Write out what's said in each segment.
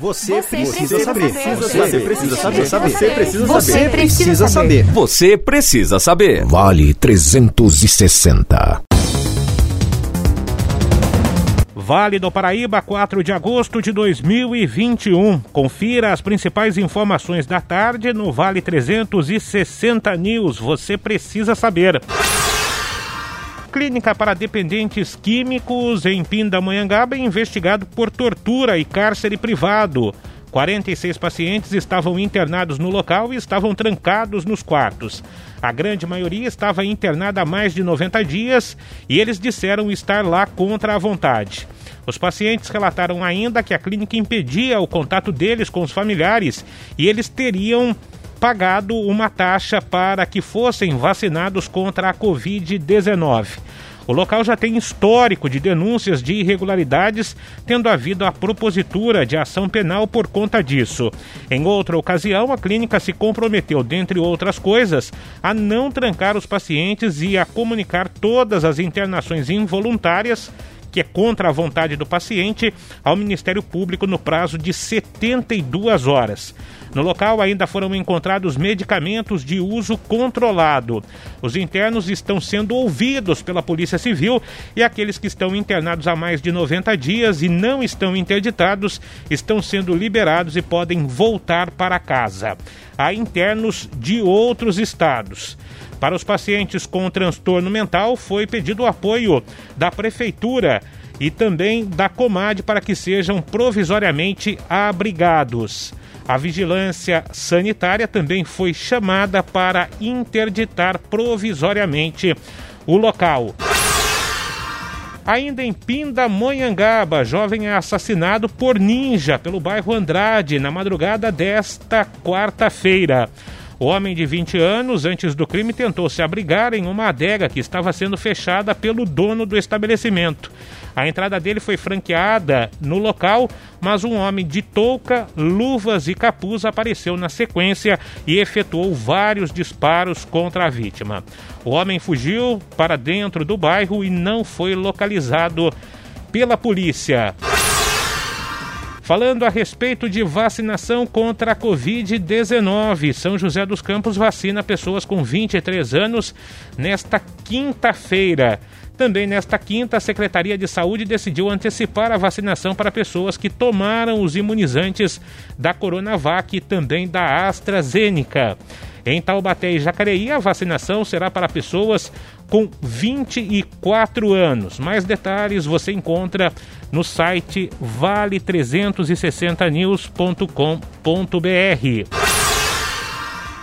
Você, precisa, saber. Você precisa saber. Você precisa saber. Você precisa saber. Você precisa saber. Vale 360. Vale do Paraíba, 4 de agosto de 2021. Confira as principais informações da tarde no Vale 360 News. Você precisa saber. Clínica para dependentes químicos em Pindamonhangaba é investigado por tortura e cárcere privado. 46 pacientes estavam internados no local e estavam trancados nos quartos. A grande maioria estava internada há mais de 90 dias e eles disseram estar lá contra a vontade. Os pacientes relataram ainda que a clínica impedia o contato deles com os familiares e eles teriam pagado uma taxa para que fossem vacinados contra a Covid-19. O local já tem histórico de denúncias de irregularidades, tendo havido a propositura de ação penal por conta disso. Em outra ocasião, a clínica se comprometeu, dentre outras coisas, a não trancar os pacientes e a comunicar todas as internações involuntárias que é contra a vontade do paciente, ao Ministério Público no prazo de 72 horas. No local ainda foram encontrados medicamentos de uso controlado. Os internos estão sendo ouvidos pela Polícia Civil e aqueles que estão internados há mais de 90 dias e não estão interditados estão sendo liberados e podem voltar para casa. Há internos de outros estados. Para os pacientes com transtorno mental, foi pedido o apoio da Prefeitura e também da Comad para que sejam provisoriamente abrigados. A vigilância sanitária também foi chamada para interditar provisoriamente o local. Ainda em Pindamonhangaba, jovem é assassinado por ninja pelo bairro Andrade na madrugada desta quarta-feira. O homem de 20 anos, antes do crime, tentou se abrigar em uma adega que estava sendo fechada pelo dono do estabelecimento. A entrada dele foi franqueada no local, mas um homem de touca, luvas e capuz apareceu na sequência e efetuou vários disparos contra a vítima. O homem fugiu para dentro do bairro e não foi localizado pela polícia. Falando a respeito de vacinação contra a Covid-19, São José dos Campos vacina pessoas com 23 anos nesta quinta-feira. Também nesta quinta, a Secretaria de Saúde decidiu antecipar a vacinação para pessoas que tomaram os imunizantes da Coronavac e também da AstraZeneca. Em Taubaté e Jacareí, a vacinação será para pessoas com 24 anos. Mais detalhes você encontra no site vale360news.com.br.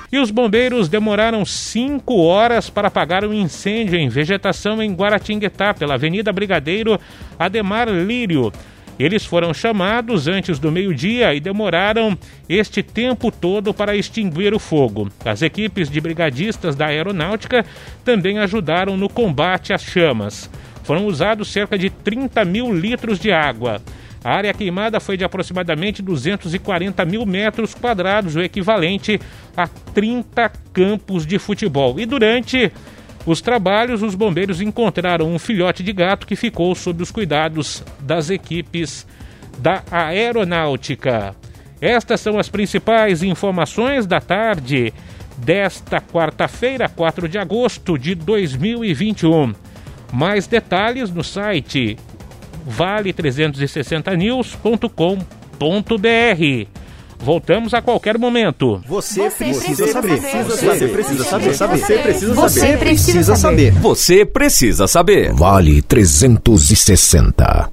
E os bombeiros demoraram cinco horas para apagar um incêndio em vegetação em Guaratinguetá, pela Avenida Brigadeiro Ademar Lírio. Eles foram chamados antes do meio-dia e demoraram este tempo todo para extinguir o fogo. As equipes de brigadistas da aeronáutica também ajudaram no combate às chamas. Foram usados cerca de 30 mil litros de água. A área queimada foi de aproximadamente 240 mil metros quadrados, o equivalente a 30 campos de futebol. E durante os trabalhos, os bombeiros encontraram um filhote de gato que ficou sob os cuidados das equipes da aeronáutica. Estas são as principais informações da tarde desta quarta-feira, 4 de agosto de 2021. Mais detalhes no site vale360news.com.br. Voltamos a qualquer momento. Você, Você precisa, saber. Você precisa saber. Você precisa Você saber. precisa saber. Você precisa saber. Vale 360.